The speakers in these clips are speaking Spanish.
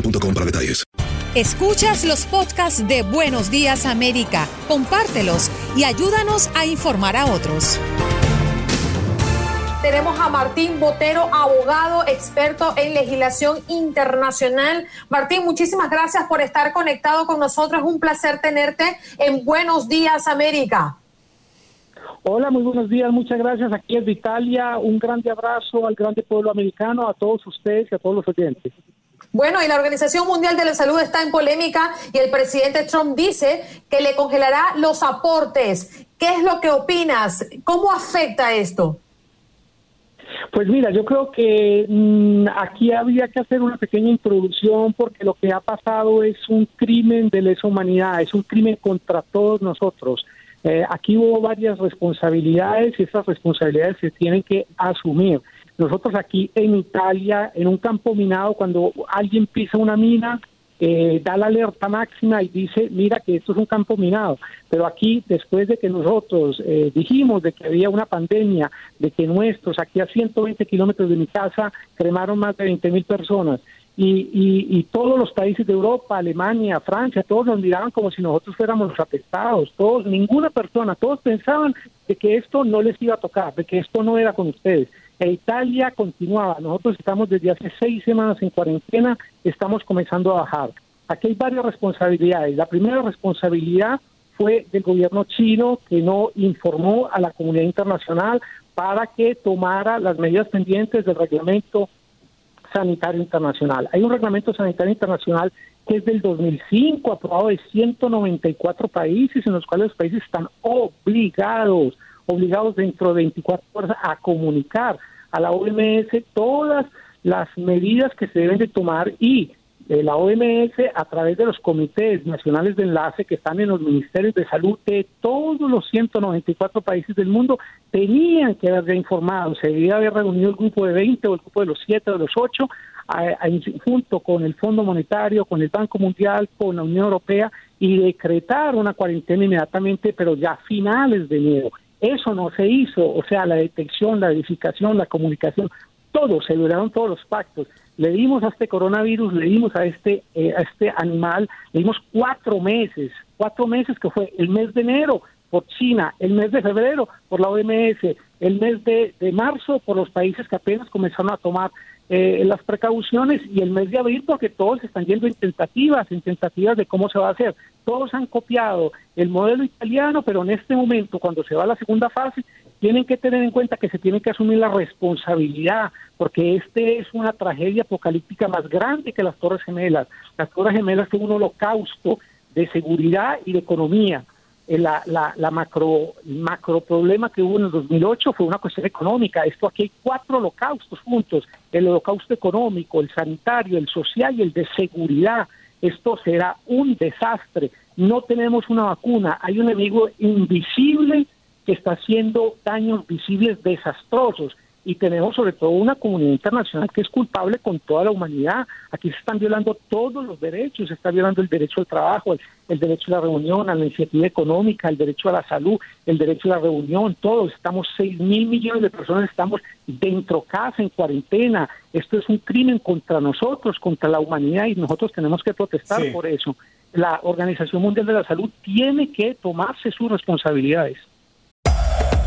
boostmobile.com para detalles. Escuchas los podcasts de Buenos Días América, compártelos y ayúdanos a informar a otros. Tenemos a Martín Botero, abogado experto en legislación internacional. Martín, muchísimas gracias por estar conectado con nosotros. Es un placer tenerte en Buenos Días América. Hola, muy buenos días, muchas gracias. Aquí es de Italia. Un grande abrazo al grande pueblo americano, a todos ustedes y a todos los oyentes. Bueno, y la Organización Mundial de la Salud está en polémica y el presidente Trump dice que le congelará los aportes. ¿Qué es lo que opinas? ¿Cómo afecta esto? Pues mira, yo creo que mmm, aquí habría que hacer una pequeña introducción porque lo que ha pasado es un crimen de lesa humanidad, es un crimen contra todos nosotros. Eh, aquí hubo varias responsabilidades y esas responsabilidades se tienen que asumir. Nosotros aquí en Italia, en un campo minado, cuando alguien pisa una mina, eh, da la alerta máxima y dice, mira que esto es un campo minado. Pero aquí, después de que nosotros eh, dijimos de que había una pandemia, de que nuestros, aquí a 120 kilómetros de mi casa, cremaron más de 20 mil personas, y, y, y, todos los países de Europa, Alemania, Francia, todos nos miraban como si nosotros fuéramos los apestados, todos, ninguna persona, todos pensaban de que esto no les iba a tocar, de que esto no era con ustedes. E Italia continuaba, nosotros estamos desde hace seis semanas en cuarentena, estamos comenzando a bajar. Aquí hay varias responsabilidades. La primera responsabilidad fue del gobierno chino que no informó a la comunidad internacional para que tomara las medidas pendientes del reglamento sanitario internacional. Hay un reglamento sanitario internacional que es del 2005, aprobado de 194 países, en los cuales los países están obligados, obligados dentro de 24 horas a comunicar a la OMS todas las medidas que se deben de tomar y eh, la OMS a través de los comités nacionales de enlace que están en los ministerios de salud de todos los 194 países del mundo tenían que haber informado, se debía haber reunido el grupo de 20 o el grupo de los 7 o los 8 a, a, junto con el Fondo Monetario, con el Banco Mundial, con la Unión Europea y decretar una cuarentena inmediatamente, pero ya a finales de enero. Eso no se hizo, o sea, la detección, la verificación, la comunicación, todo, se violaron todos los pactos. Le dimos a este coronavirus, le dimos a este, eh, a este animal, le dimos cuatro meses, cuatro meses que fue el mes de enero por China, el mes de febrero por la OMS, el mes de, de marzo por los países que apenas comenzaron a tomar eh, las precauciones y el mes de abril porque todos están yendo en tentativas, en tentativas de cómo se va a hacer. Todos han copiado el modelo italiano, pero en este momento, cuando se va a la segunda fase, tienen que tener en cuenta que se tiene que asumir la responsabilidad, porque este es una tragedia apocalíptica más grande que las Torres Gemelas. Las Torres Gemelas son un holocausto de seguridad y de economía. La, la, la, macro, macro problema que hubo en el 2008 fue una cuestión económica. Esto aquí hay cuatro holocaustos juntos, el holocausto económico, el sanitario, el social y el de seguridad. Esto será un desastre. No tenemos una vacuna, hay un enemigo invisible que está haciendo daños visibles desastrosos y tenemos sobre todo una comunidad internacional que es culpable con toda la humanidad. Aquí se están violando todos los derechos, se está violando el derecho al trabajo, el, derecho a la reunión, a la iniciativa económica, el derecho a la salud, el derecho a la reunión, todos. Estamos 6 mil millones de personas, estamos dentro casa, en cuarentena. Esto es un crimen contra nosotros, contra la humanidad y nosotros tenemos que protestar por eso. La Organización Mundial de la Salud tiene que tomarse sus responsabilidades.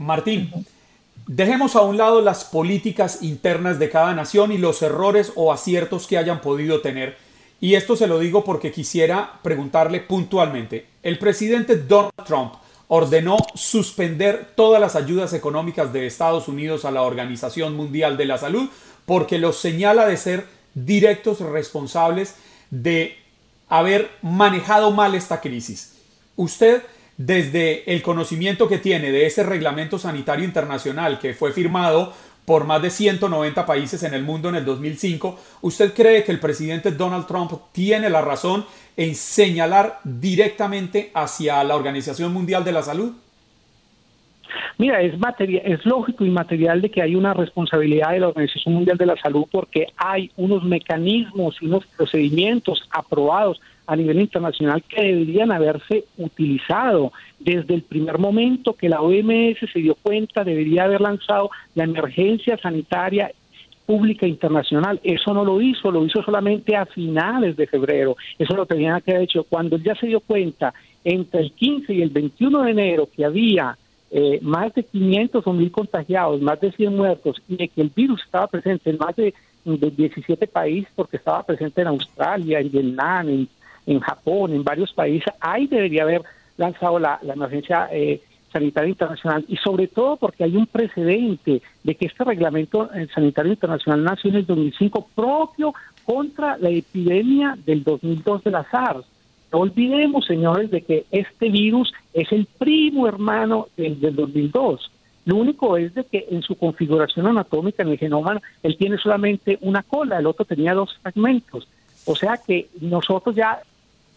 Martín, dejemos a un lado las políticas internas de cada nación y los errores o aciertos que hayan podido tener. Y esto se lo digo porque quisiera preguntarle puntualmente. El presidente Donald Trump ordenó suspender todas las ayudas económicas de Estados Unidos a la Organización Mundial de la Salud porque los señala de ser directos responsables de haber manejado mal esta crisis. Usted desde el conocimiento que tiene de ese reglamento sanitario internacional que fue firmado por más de 190 países en el mundo en el 2005, ¿usted cree que el presidente Donald Trump tiene la razón en señalar directamente hacia la Organización Mundial de la Salud? Mira, es, es lógico y material de que hay una responsabilidad de la Organización Mundial de la Salud porque hay unos mecanismos y unos procedimientos aprobados a nivel internacional que deberían haberse utilizado. Desde el primer momento que la OMS se dio cuenta, debería haber lanzado la emergencia sanitaria pública internacional. Eso no lo hizo, lo hizo solamente a finales de febrero. Eso lo tenían que haber hecho. Cuando ya se dio cuenta entre el 15 y el 21 de enero que había eh, más de 500 o 1000 contagiados, más de 100 muertos y que el virus estaba presente en más de, de 17 países porque estaba presente en Australia, en Vietnam, en en Japón, en varios países, ahí debería haber lanzado la, emergencia eh, sanitaria internacional y sobre todo porque hay un precedente de que este reglamento eh, sanitario internacional nació en el 2005 propio contra la epidemia del 2002 de la SARS. No olvidemos, señores, de que este virus es el primo hermano del, del 2002. Lo único es de que en su configuración anatómica en el genoma él tiene solamente una cola, el otro tenía dos fragmentos. O sea que nosotros ya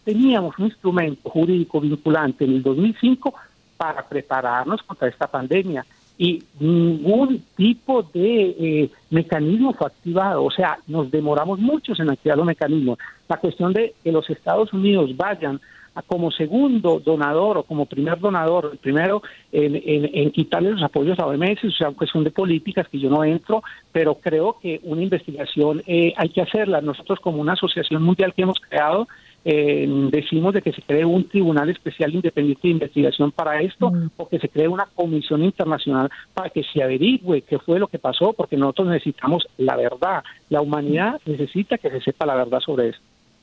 teníamos un instrumento jurídico vinculante en el 2005 para prepararnos contra esta pandemia y ningún tipo de eh, mecanismo fue activado, o sea, nos demoramos mucho en activar los mecanismos. La cuestión de que los Estados Unidos vayan a como segundo donador o como primer donador, el primero en, en, quitarle los apoyos a OMS, o sea, cuestión de políticas que yo no entro, pero creo que una investigación eh, hay que hacerla. Nosotros como una asociación mundial que hemos creado, eh, decimos de que se cree un tribunal especial independiente de investigación para esto mm. o que se cree una comisión internacional para que se averigüe qué fue lo que pasó, porque nosotros necesitamos la verdad. La humanidad necesita que se sepa la verdad sobre esto.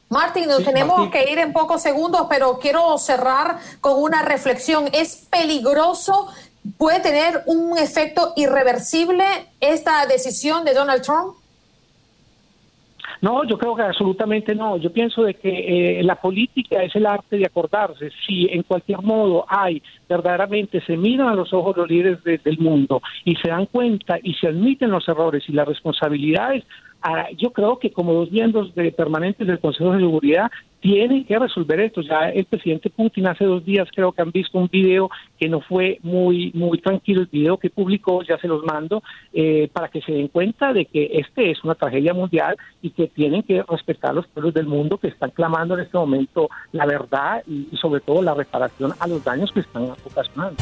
Martín, nos tenemos que ir en pocos segundos, pero quiero cerrar con una reflexión. ¿Es peligroso? ¿Puede tener un efecto irreversible esta decisión de Donald Trump? No, yo creo que absolutamente no. Yo pienso de que eh, la política es el arte de acordarse. Si en cualquier modo hay, verdaderamente se miran a los ojos los líderes del mundo y se dan cuenta y se admiten los errores y las responsabilidades, Ah, yo creo que como dos miembros de permanentes del Consejo de Seguridad tienen que resolver esto. Ya el presidente Putin hace dos días creo que han visto un video que no fue muy muy tranquilo, el video que publicó, ya se los mando, eh, para que se den cuenta de que este es una tragedia mundial y que tienen que respetar los pueblos del mundo que están clamando en este momento la verdad y sobre todo la reparación a los daños que están ocasionando.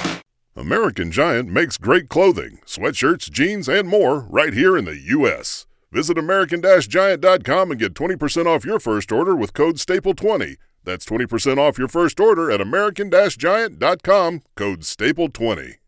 American Giant makes great clothing, sweatshirts, jeans, and more right here in the U.S. Visit American-Giant.com and get 20% off your first order with code STAPLE20. That's 20% off your first order at American-Giant.com, code STAPLE20.